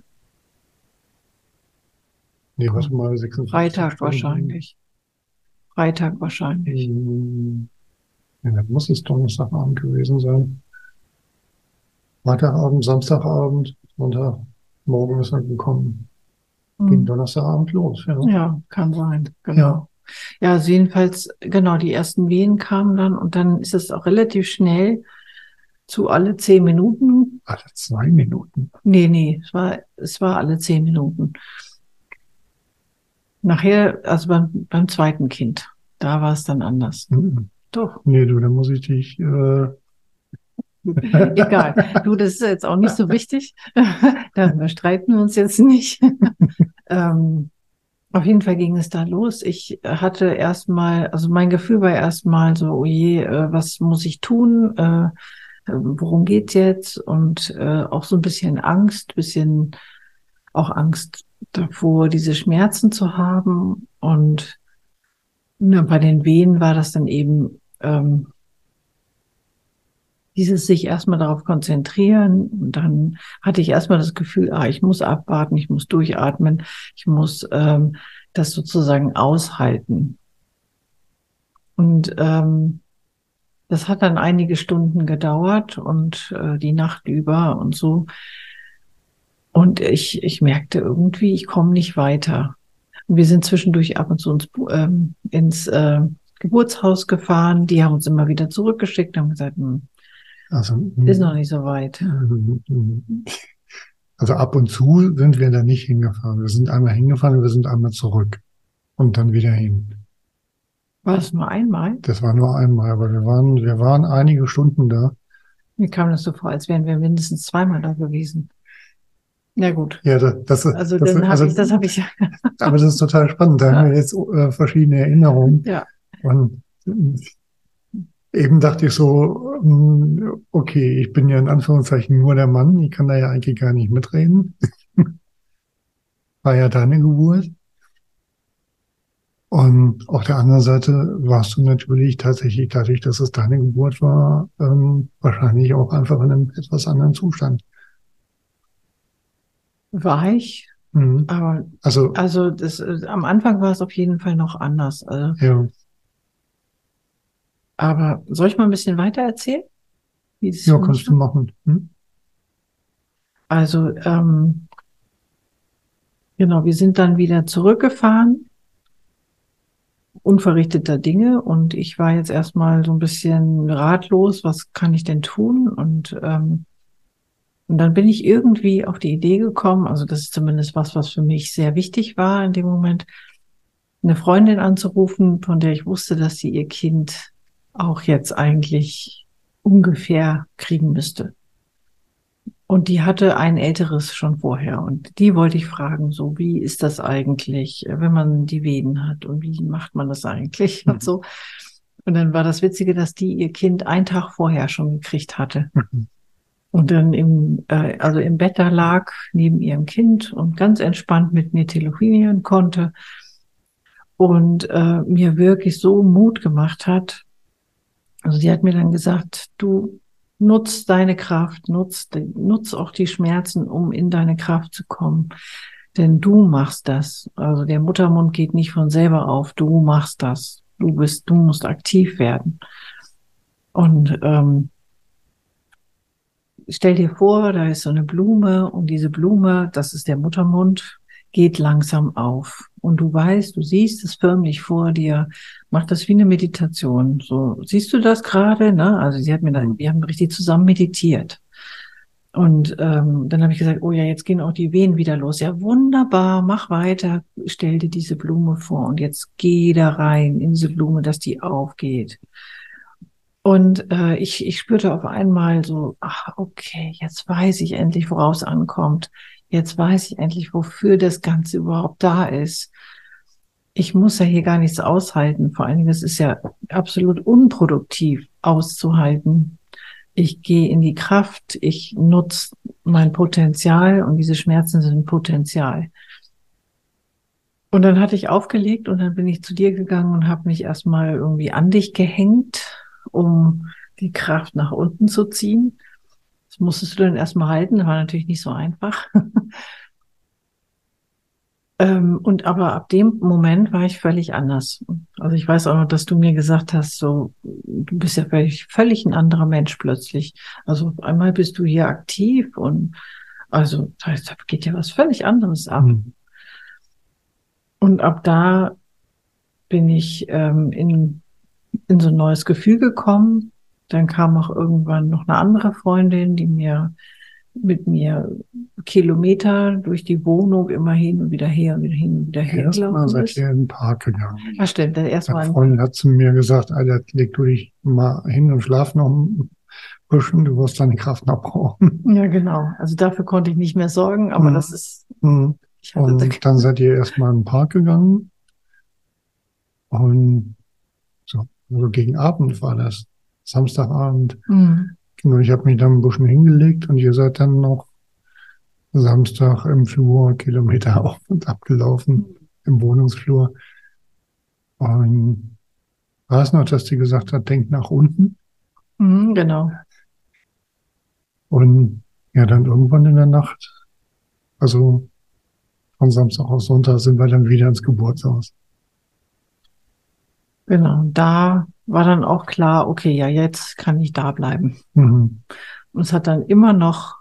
Nee, was mal 56 Freitag Stunden. wahrscheinlich. Freitag wahrscheinlich. Hm. Ja, das muss es Donnerstagabend gewesen sein. Freitagabend, Samstagabend, Sonntag, morgen ist er gekommen. Mhm. Ging Donnerstagabend los. Ja. ja, kann sein. Genau. Ja. Ja, also jedenfalls, genau, die ersten Wehen kamen dann und dann ist es auch relativ schnell zu alle zehn Minuten. Alle zwei Minuten? Nee, nee, es war, es war alle zehn Minuten. Nachher, also beim, beim zweiten Kind, da war es dann anders. Mhm. Doch. Nee, du, da muss ich dich. Äh... Egal. Du, das ist jetzt auch nicht so wichtig. da streiten wir uns jetzt nicht. ähm, auf jeden Fall ging es da los. Ich hatte erstmal, also mein Gefühl war erstmal so, oh je, äh, was muss ich tun? Äh, worum geht's jetzt? Und äh, auch so ein bisschen Angst, bisschen auch Angst davor, diese Schmerzen zu haben. Und na, bei den Wehen war das dann eben ähm, dieses sich erstmal darauf konzentrieren. Und dann hatte ich erstmal das Gefühl, ah, ich muss abwarten, ich muss durchatmen, ich muss ähm, das sozusagen aushalten. Und ähm, das hat dann einige Stunden gedauert und äh, die Nacht über und so. Und ich, ich merkte irgendwie, ich komme nicht weiter. Und wir sind zwischendurch ab und zu ins, ähm, ins äh, Geburtshaus gefahren. Die haben uns immer wieder zurückgeschickt, haben gesagt, hm, also, ist noch nicht so weit. Also ab und zu sind wir da nicht hingefahren. Wir sind einmal hingefahren und wir sind einmal zurück und dann wieder hin. War das nur einmal? Das war nur einmal, aber wir waren, wir waren einige Stunden da. Mir kam das so vor, als wären wir mindestens zweimal da gewesen. Ja gut. Ja, das, das also das, dann also, ich, das habe ich. aber das ist total spannend. Da ja. haben wir jetzt äh, verschiedene Erinnerungen. Ja. Und eben dachte ich so, hm, okay, ich bin ja in Anführungszeichen nur der Mann. Ich kann da ja eigentlich gar nicht mitreden. War ja deine Geburt. Und auf der anderen Seite warst du natürlich tatsächlich dadurch, dass es deine Geburt war, ähm, wahrscheinlich auch einfach in einem etwas anderen Zustand. War ich. Mhm. Aber also, also das, äh, am Anfang war es auf jeden Fall noch anders. Also, ja. Aber soll ich mal ein bisschen weiter erzählen? ja, kannst du machen. Hm? Also, ähm, genau, wir sind dann wieder zurückgefahren unverrichteter Dinge und ich war jetzt erstmal so ein bisschen ratlos, was kann ich denn tun? Und, ähm, und dann bin ich irgendwie auf die Idee gekommen, also das ist zumindest was, was für mich sehr wichtig war in dem Moment, eine Freundin anzurufen, von der ich wusste, dass sie ihr Kind auch jetzt eigentlich ungefähr kriegen müsste. Und die hatte ein älteres schon vorher. Und die wollte ich fragen, so, wie ist das eigentlich, wenn man die Venen hat? Und wie macht man das eigentlich? Mhm. Und so. Und dann war das Witzige, dass die ihr Kind einen Tag vorher schon gekriegt hatte. Mhm. Und dann im, äh, also im Bett da lag, neben ihrem Kind und ganz entspannt mit mir telefonieren konnte. Und äh, mir wirklich so Mut gemacht hat. Also sie hat mir dann gesagt, du, Nutz deine Kraft, nutz, nutz auch die Schmerzen, um in deine Kraft zu kommen. Denn du machst das. Also der Muttermund geht nicht von selber auf. Du machst das. Du bist, du musst aktiv werden. Und ähm, stell dir vor, da ist so eine Blume und diese Blume, das ist der Muttermund geht langsam auf. Und du weißt, du siehst es förmlich vor dir. Mach das wie eine Meditation. So, siehst du das gerade? Ne? Also sie hat mir dann, wir haben richtig zusammen meditiert. Und ähm, dann habe ich gesagt, oh ja, jetzt gehen auch die Wehen wieder los. Ja, wunderbar, mach weiter, stell dir diese Blume vor und jetzt geh da rein in diese Blume, dass die aufgeht. Und äh, ich, ich spürte auf einmal so, ach, okay, jetzt weiß ich endlich, woraus ankommt jetzt weiß ich endlich, wofür das Ganze überhaupt da ist. Ich muss ja hier gar nichts aushalten. Vor allen Dingen, es ist ja absolut unproduktiv auszuhalten. ich gehe in die Kraft, ich nutze mein Potenzial und diese Schmerzen sind Potenzial. Und dann hatte ich aufgelegt und dann bin ich zu dir gegangen und habe mich erstmal irgendwie an dich gehängt, um die Kraft nach unten zu ziehen. Das musstest du dann erstmal halten, das war natürlich nicht so einfach. ähm, und aber ab dem Moment war ich völlig anders. Also ich weiß auch noch, dass du mir gesagt hast, so, du bist ja völlig, völlig ein anderer Mensch plötzlich. Also einmal bist du hier aktiv und also da geht ja was völlig anderes ab. Mhm. Und ab da bin ich ähm, in, in so ein neues Gefühl gekommen. Dann kam auch irgendwann noch eine andere Freundin, die mir mit mir Kilometer durch die Wohnung immer hin und wieder her und wieder hin und wieder her. Erstmal seid ihr in den Park gegangen. Ja, stimmt. Dann erstmal. Meine Freundin hat zu mir gesagt, Alter, leg du dich mal hin und schlaf noch ein bisschen, du wirst deine Kraft noch brauchen. Ja, genau. Also dafür konnte ich nicht mehr sorgen, aber mhm. das ist, mhm. Und dann seid ihr erstmal in den Park gegangen. Und so, also gegen Abend war das. Samstagabend. Mhm. Und ich habe mich dann ein bisschen hingelegt und ihr seid dann noch Samstag im Flur Kilometer auf und abgelaufen im Wohnungsflur. Und war es noch, dass die gesagt hat, denk nach unten? Mhm, genau. Und ja, dann irgendwann in der Nacht, also von Samstag auf Sonntag sind wir dann wieder ins Geburtshaus. Genau, da war dann auch klar, okay, ja, jetzt kann ich da bleiben. Mhm. Und es hat dann immer noch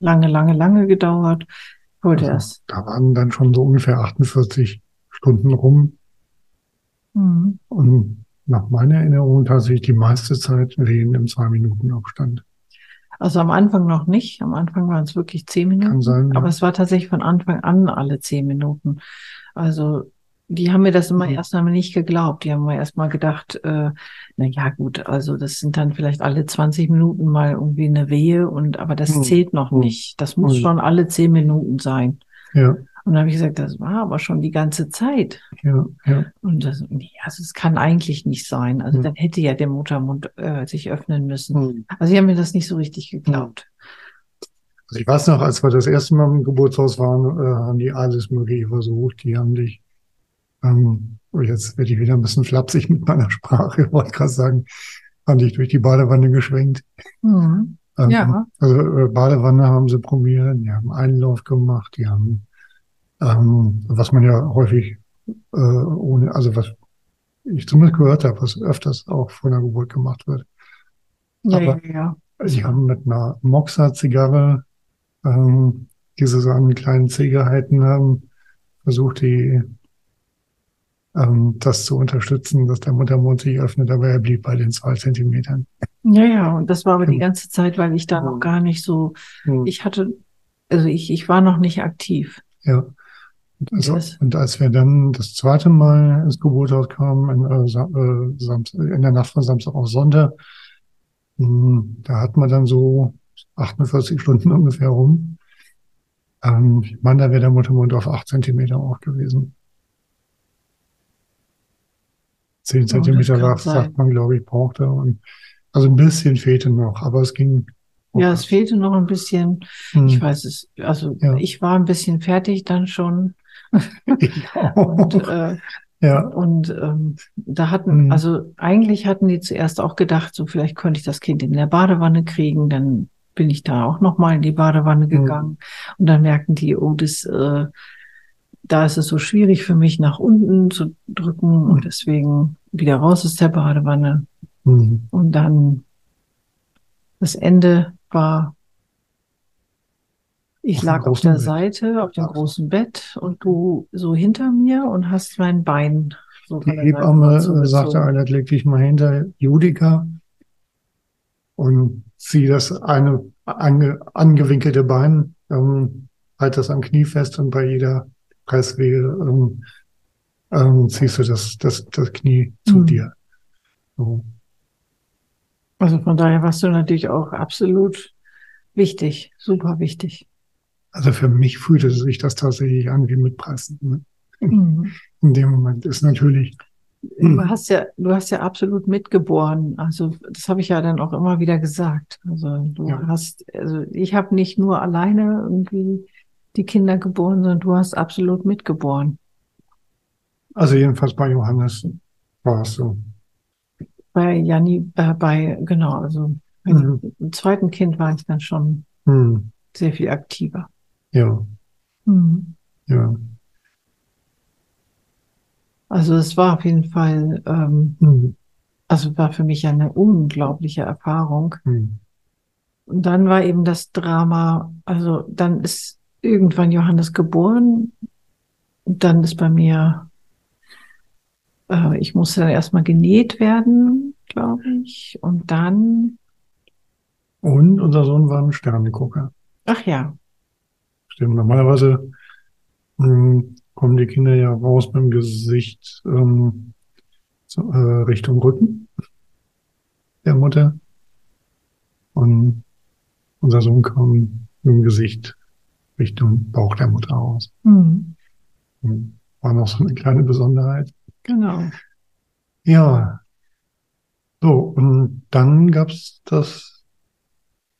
lange, lange, lange gedauert. Wollte also, erst. Da waren dann schon so ungefähr 48 Stunden rum. Mhm. Und nach meiner Erinnerung tatsächlich die meiste Zeit wehen im zwei Minuten Abstand. Also am Anfang noch nicht. Am Anfang waren es wirklich zehn Minuten. Kann sein, ja. Aber es war tatsächlich von Anfang an alle zehn Minuten. Also die haben mir das immer mhm. erst einmal nicht geglaubt. Die haben mir erst mal gedacht, äh, na ja, gut, also das sind dann vielleicht alle 20 Minuten mal irgendwie eine Wehe und aber das mhm. zählt noch mhm. nicht. Das muss mhm. schon alle zehn Minuten sein. Ja. Und dann habe ich gesagt, das war aber schon die ganze Zeit. Ja, ja. Und das, nee, also es kann eigentlich nicht sein. Also mhm. dann hätte ja der Muttermund äh, sich öffnen müssen. Mhm. Also sie haben mir das nicht so richtig geglaubt. Also ich weiß noch, als wir das erste Mal im Geburtshaus waren, äh, haben die alles Mögliche versucht. Die haben dich, ähm, oh, jetzt werde ich wieder ein bisschen flapsig mit meiner Sprache, ich wollte gerade sagen, haben dich durch die Badewanne geschwenkt. Mhm. Ähm, ja. Also äh, Badewanne haben sie probiert, die haben Einlauf gemacht, die haben ähm, was man ja häufig äh, ohne, also was ich zumindest gehört habe, was öfters auch vor der Geburt gemacht wird. Ja, Aber ja, ja. sie haben mit einer Moxa-Zigarre, ähm, diese so einen kleinen C gehalten haben, versucht, die ähm, das zu unterstützen, dass der Muttermund sich öffnet, aber er blieb bei den zwei Zentimetern. Ja, ja, und das war aber die genau. ganze Zeit, weil ich da noch gar nicht so, ich hatte, also ich, ich war noch nicht aktiv. Ja. Also, und als wir dann das zweite Mal ins Geburtshaus kamen, in, äh, in der Nacht von Samstag auf Sonntag, mh, hm, da hat man dann so 48 Stunden ungefähr rum. Ähm, ich meine, da wäre der Muttermund auf 8 Zentimeter auch gewesen. 10 Zentimeter oh, sagt man, glaube ich, brauchte. Und also ein bisschen fehlte noch, aber es ging. Ja, es fehlte noch ein bisschen. Hm. Ich weiß es, also ja. ich war ein bisschen fertig dann schon und, äh, ja. und ähm, da hatten, mhm. also eigentlich hatten die zuerst auch gedacht, so vielleicht könnte ich das Kind in der Badewanne kriegen, dann bin ich da auch nochmal in die Badewanne mhm. gegangen mhm. und dann merken die, oh, das, äh, da ist es so schwierig für mich nach unten zu drücken mhm. und deswegen wieder raus aus der Badewanne. Mhm. Und dann das Ende war ich auf lag auf der Bett. Seite, auf dem großen Bett und du so hinter mir und hast mein Bein so Die Hebamme sagte, einer leg dich mal hinter Judika und zieh das eine ange, angewinkelte Bein, ähm, halt das am Knie fest und bei jeder Presswehe ähm, ähm, ziehst du das, das, das Knie zu mhm. dir. So. Also von daher warst du natürlich auch absolut wichtig, super wichtig. Also für mich fühlte sich das tatsächlich an wie mit Pressen. Ne? Mhm. In dem Moment ist natürlich hm. du hast ja, du hast ja absolut mitgeboren. Also das habe ich ja dann auch immer wieder gesagt. Also du ja. hast, also ich habe nicht nur alleine irgendwie die Kinder geboren, sondern du hast absolut mitgeboren. Also jedenfalls bei Johannes war es so. Bei Janni, äh, bei, genau, also mhm. im zweiten Kind war ich dann schon mhm. sehr viel aktiver. Ja. Mhm. Ja. Also es war auf jeden Fall, ähm, mhm. also war für mich eine unglaubliche Erfahrung. Mhm. Und dann war eben das Drama, also dann ist irgendwann Johannes geboren. Und dann ist bei mir, äh, ich musste dann erstmal genäht werden, glaube ich. Und dann. Und unser Sohn war ein Sternengucker. Ach ja. Stimmt, normalerweise mh, hm, kommen die Kinder ja raus mit dem Gesicht ähm, so, äh, Richtung Rücken der Mutter. Und unser Sohn kam mit dem Gesicht Richtung Bauch der Mutter aus. Mhm. War noch so eine kleine Besonderheit. Genau. Ja. So, und dann gab's das.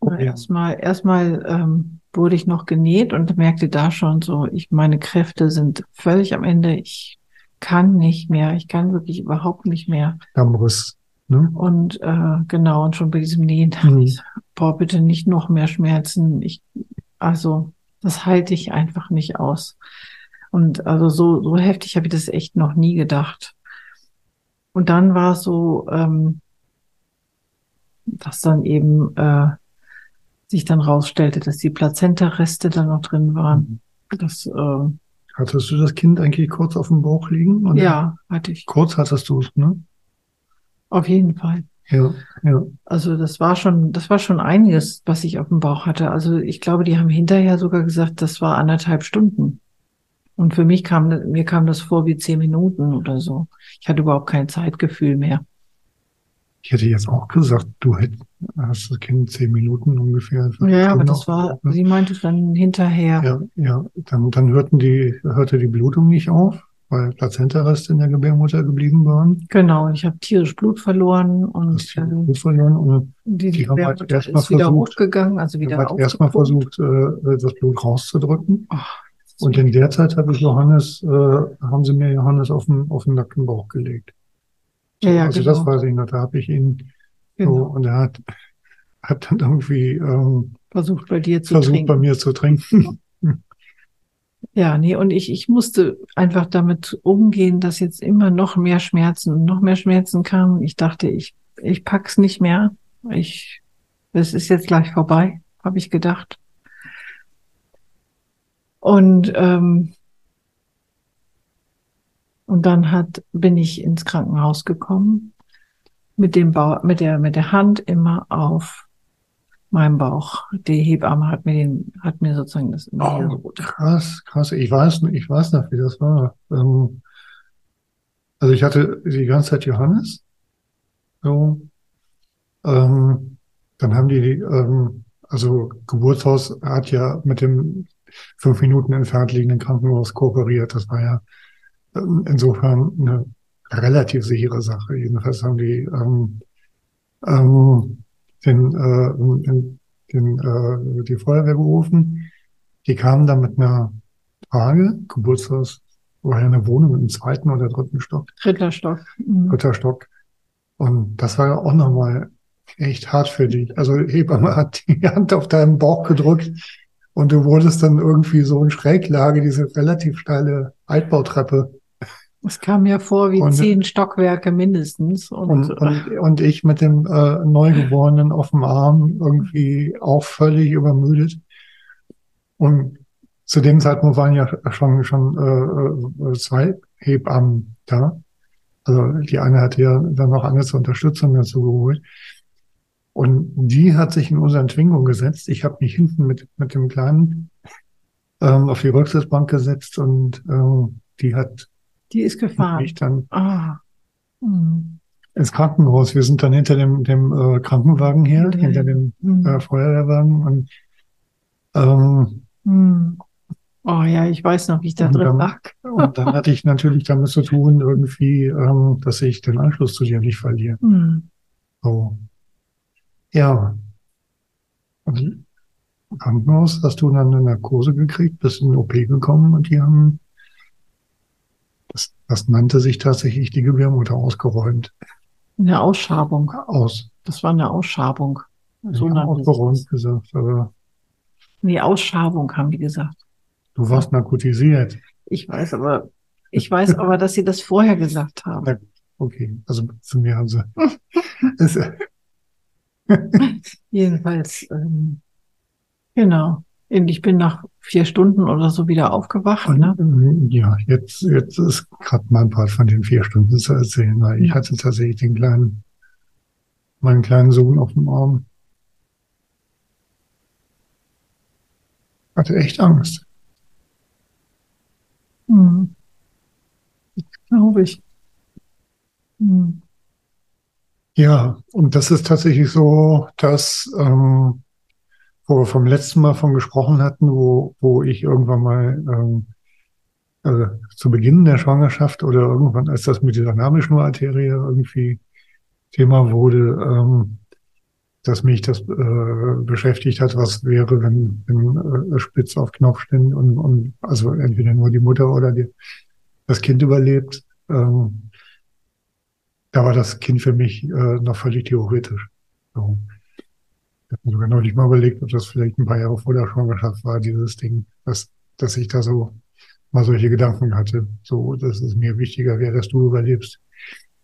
Oh, erstmal, erstmal ähm, wurde ich noch genäht und merkte da schon so, ich, meine Kräfte sind völlig am Ende. Ich kann nicht mehr. Ich kann wirklich überhaupt nicht mehr. Dammriss. Ne? Und äh, genau, und schon bei diesem Nähen, mhm. ich, boah, bitte nicht noch mehr Schmerzen. Ich, also, das halte ich einfach nicht aus. Und also so, so heftig habe ich das echt noch nie gedacht. Und dann war es so, ähm, dass dann eben äh, sich dann rausstellte, dass die Plazenta-Reste da noch drin waren. Mhm. Das, äh, hattest du das Kind eigentlich kurz auf dem Bauch liegen? Oder? Ja, hatte ich. Kurz hattest du es, ne? Auf jeden Fall. Ja, ja. Also das war schon, das war schon einiges, was ich auf dem Bauch hatte. Also ich glaube, die haben hinterher sogar gesagt, das war anderthalb Stunden. Und für mich kam, mir kam das vor wie zehn Minuten oder so. Ich hatte überhaupt kein Zeitgefühl mehr. Ich hätte jetzt auch gesagt, du hättest hast das Kind zehn Minuten ungefähr. Ja, aber das war, ne? sie meinte dann hinterher. Ja, ja, dann, dann hörten die, hörte die Blutung nicht auf, weil Plazentareste in der Gebärmutter geblieben waren. Genau, ich habe tierisch Blut verloren und äh, Blut verloren und die, die haben halt erstmal versucht, wieder hochgegangen, also wieder halt erstmal versucht, äh, das Blut rauszudrücken. Ach, und in der Zeit habe ich Johannes, äh, haben sie mir Johannes auf den, auf den nackten Bauch gelegt. Ja, ja, also genau. das weiß ich noch, da habe ich ihn genau. so, und er hat, hat dann irgendwie ähm, versucht bei dir zu versucht trinken. bei mir zu trinken. Ja, nee, und ich, ich musste einfach damit umgehen, dass jetzt immer noch mehr Schmerzen, noch mehr Schmerzen kamen. Ich dachte, ich, ich pack's nicht mehr. Ich, es ist jetzt gleich vorbei, habe ich gedacht. Und ähm, und dann hat bin ich ins Krankenhaus gekommen mit dem Bau, mit der mit der Hand immer auf meinem Bauch. Die Hebamme hat mir den, hat mir sozusagen das oh, krass, krass. Ich weiß, ich weiß noch, wie das war. Ähm, also ich hatte die ganze Zeit Johannes. So. Ähm, dann haben die, ähm, also Geburtshaus hat ja mit dem fünf Minuten entfernt liegenden Krankenhaus kooperiert. Das war ja ähm, insofern eine relativ sichere Sache. Jedenfalls haben die ähm, ähm, den, äh, den, den, äh, die Feuerwehr gerufen. Die kamen dann mit einer Frage, Geburtshaus, war ja eine Wohnung im zweiten oder dritten Stock. Dritter Stock. Mhm. Dritter Stock. Und das war ja auch nochmal echt hart für dich. Also Hebamme hat die Hand auf deinen Bauch gedrückt und du wurdest dann irgendwie so in Schräglage, diese relativ steile Altbautreppe es kam mir vor wie und, zehn Stockwerke mindestens. Und, und, und, und ich mit dem äh, Neugeborenen auf dem Arm irgendwie auch völlig übermüdet. Und zu dem Zeitpunkt waren ja schon, schon äh, äh zwei Hebammen da. Also die eine hatte ja dann noch andere zur Unterstützung dazu geholt. Und die hat sich in unseren Twingo gesetzt. Ich habe mich hinten mit, mit dem Kleinen ähm, auf die Rücksitzbank gesetzt und ähm, die hat die ist gefahren. Ich dann ah. Hm. ins Krankenhaus. Wir sind dann hinter dem, dem äh, Krankenwagen her, hinter, hinter dem hm. äh, Feuerwehrwagen und ähm, hm. Oh ja, ich weiß noch, wie ich da drin dann, lag. und dann hatte ich natürlich damit zu tun, irgendwie, ähm, dass ich den Anschluss zu dir nicht verliere. Mhm. So. Ja. Und im Krankenhaus hast du dann eine Narkose gekriegt, bist in den OP gekommen und die haben, das, nannte sich tatsächlich die Gebärmutter ausgeräumt. Eine Ausschabung. Aus. Das war eine Ausschabung. So ja, ausgeräumt gesagt, aber. Nee, Ausschabung haben die gesagt. Du warst narkotisiert. Ich weiß aber, ich weiß aber, dass sie das vorher gesagt haben. Na, okay, also zu mir haben sie. Jedenfalls, ähm, genau. Ich bin nach vier Stunden oder so wieder aufgewacht. Ne? Ähm, ja, jetzt, jetzt ist gerade mein Part von den vier Stunden zu erzählen, weil ich hatte tatsächlich den kleinen, meinen kleinen Sohn auf dem Arm. Hatte echt Angst. Hm. Glaube ich. Hm. Ja, und das ist tatsächlich so, dass, ähm, wo wir vom letzten Mal von gesprochen hatten, wo, wo ich irgendwann mal ähm, also zu Beginn der Schwangerschaft oder irgendwann, als das mit dieser Nabelschnurarterie irgendwie Thema wurde, ähm, dass mich das äh, beschäftigt hat, was wäre, wenn, wenn äh, Spitz auf Knopf stehen und, und also entweder nur die Mutter oder die, das Kind überlebt. Ähm, da war das Kind für mich äh, noch völlig theoretisch. So. Ich habe mir sogar neulich mal überlegt, ob das vielleicht ein paar Jahre vor der Schwangerschaft war, dieses Ding, dass, dass ich da so mal solche Gedanken hatte. So, dass es mir wichtiger wäre, dass du überlebst.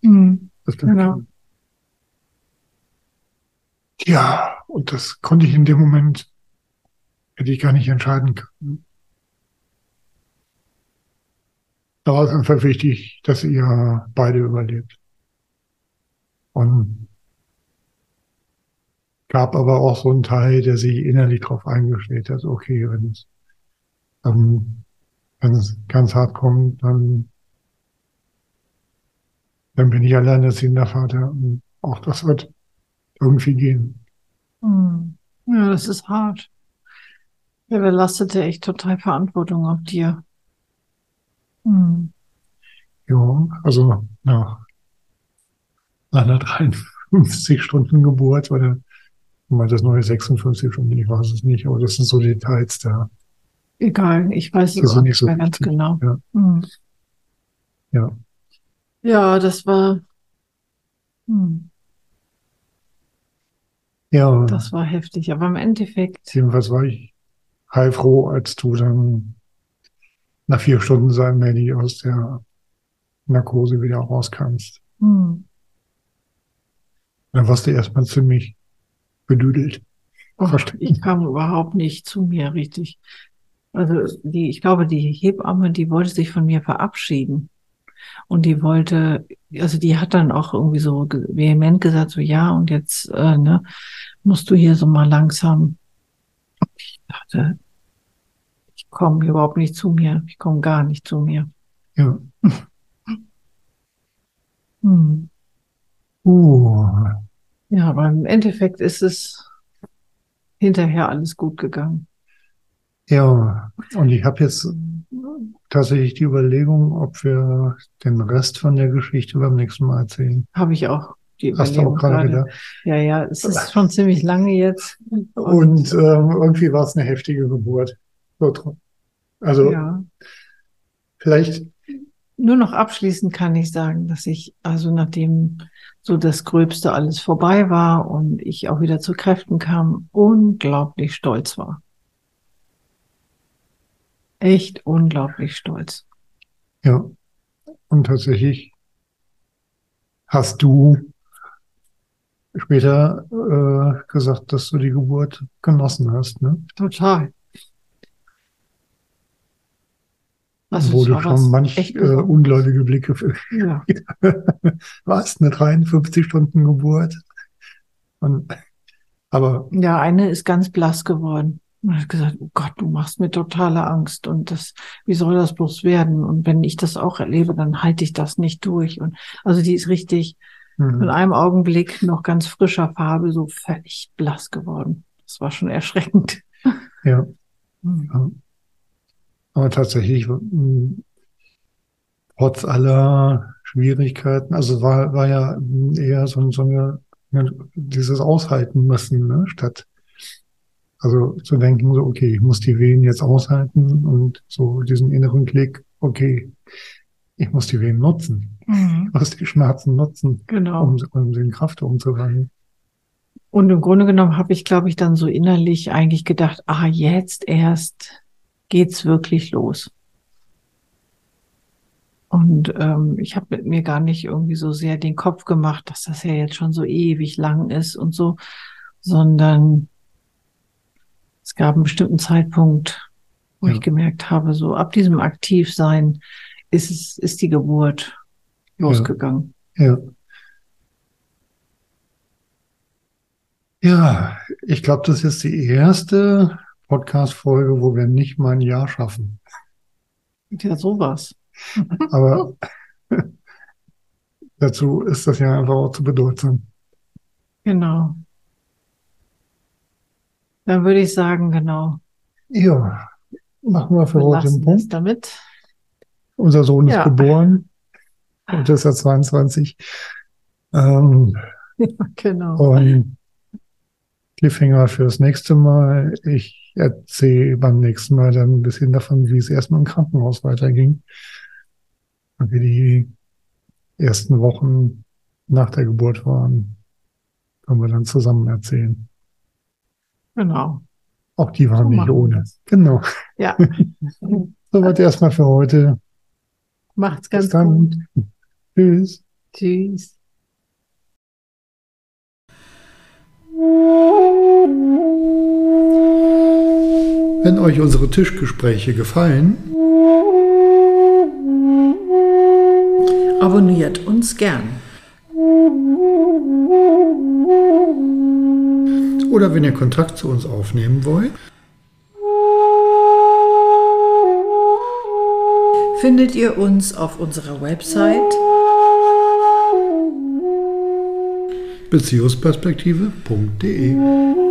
Mhm. Das genau. Ja, und das konnte ich in dem Moment, hätte ich gar nicht entscheiden können. Da war es einfach wichtig, dass ihr beide überlebt. Und gab aber auch so einen Teil, der sich innerlich darauf eingestellt hat, okay, wenn es, ähm, wenn es ganz hart kommt, dann, dann bin ich alleinerziehender Vater und auch das wird irgendwie gehen. Hm. Ja, das ist hart. Ja, da lastet ja echt total Verantwortung auf dir. Hm. Ja, also nach, nach einer 53 Stunden Geburt oder mal das neue 56 Stunden, ich weiß es nicht, aber das sind so Details da. Egal, ich weiß es auch nicht so mehr ganz genau. Ja. Hm. ja. Ja, das war. Hm. Ja. Das war heftig, aber im Endeffekt. Jedenfalls war ich heilfroh, als du dann nach vier Stunden sein Maddie aus der Narkose wieder rauskamst. Hm. Dann warst du erstmal ziemlich bedüdelt. Och, ich kam überhaupt nicht zu mir richtig. Also die, ich glaube, die Hebamme, die wollte sich von mir verabschieden. Und die wollte, also die hat dann auch irgendwie so vehement gesagt, so ja, und jetzt äh, ne, musst du hier so mal langsam. Ich dachte, ich komme überhaupt nicht zu mir. Ich komme gar nicht zu mir. Ja. hm. Uh. Ja, aber im Endeffekt ist es hinterher alles gut gegangen. Ja, und ich habe jetzt tatsächlich die Überlegung, ob wir den Rest von der Geschichte beim nächsten Mal erzählen. Habe ich auch. Die Hast du auch gerade gedacht? Ja, ja, es ist schon ziemlich lange jetzt. Und, und ähm, irgendwie war es eine heftige Geburt. Also ja. vielleicht. Nur noch abschließend kann ich sagen, dass ich, also nachdem so das Gröbste alles vorbei war und ich auch wieder zu Kräften kam, unglaublich stolz war echt unglaublich stolz. Ja. Und tatsächlich hast du später äh, gesagt, dass du die Geburt genossen hast, ne? Total. Also Wurde schon manch äh, ungläubige Blicke. Ja. Was? Eine 53 Stunden Geburt? Und, aber. Ja, eine ist ganz blass geworden. Und hat gesagt, oh Gott, du machst mir totale Angst und das, wie soll das bloß werden? Und wenn ich das auch erlebe, dann halte ich das nicht durch. Und also die ist richtig mhm. in einem Augenblick noch ganz frischer Farbe so völlig blass geworden. Das war schon erschreckend. Ja. Mhm. Aber tatsächlich, trotz aller Schwierigkeiten, also war, war ja eher so, so eine, dieses Aushalten müssen, ne, statt also zu denken, so, okay, ich muss die Wehen jetzt aushalten und so diesen inneren Klick, okay, ich muss die Wehen nutzen. Mhm. Ich muss die Schmerzen nutzen, genau. um, um den Kraft umzuwandeln. Und im Grunde genommen habe ich, glaube ich, dann so innerlich eigentlich gedacht, ah, jetzt erst geht's wirklich los. Und ähm, ich habe mit mir gar nicht irgendwie so sehr den Kopf gemacht, dass das ja jetzt schon so ewig lang ist und so, sondern es gab einen bestimmten Zeitpunkt, wo ja. ich gemerkt habe, so ab diesem Aktivsein ist es, ist die Geburt losgegangen. Ja. ja. Ja, ich glaube, das ist die erste Podcast-Folge, wo wir nicht mal ein Jahr schaffen. Ja, sowas. Aber dazu ist das ja einfach auch zu bedeutsam. Genau. Dann würde ich sagen, genau. Ja, machen wir für wir heute einen Punkt. damit. Unser Sohn ja. ist geboren und ist ja 22. Ähm, ja, genau. Und Cliffhanger für das nächste Mal. Ich erzähle beim nächsten Mal dann ein bisschen davon, wie es erstmal im Krankenhaus weiterging. Und wie die ersten Wochen nach der Geburt waren. Können wir dann zusammen erzählen. Genau. Auch die waren so nicht ohne. Genau. Ja. Soweit erstmal für heute. Macht's ganz gut. Tschüss. Tschüss. Wenn euch unsere Tischgespräche gefallen, abonniert uns gern. Oder wenn ihr Kontakt zu uns aufnehmen wollt, findet ihr uns auf unserer Website beziehungsperspektive.de.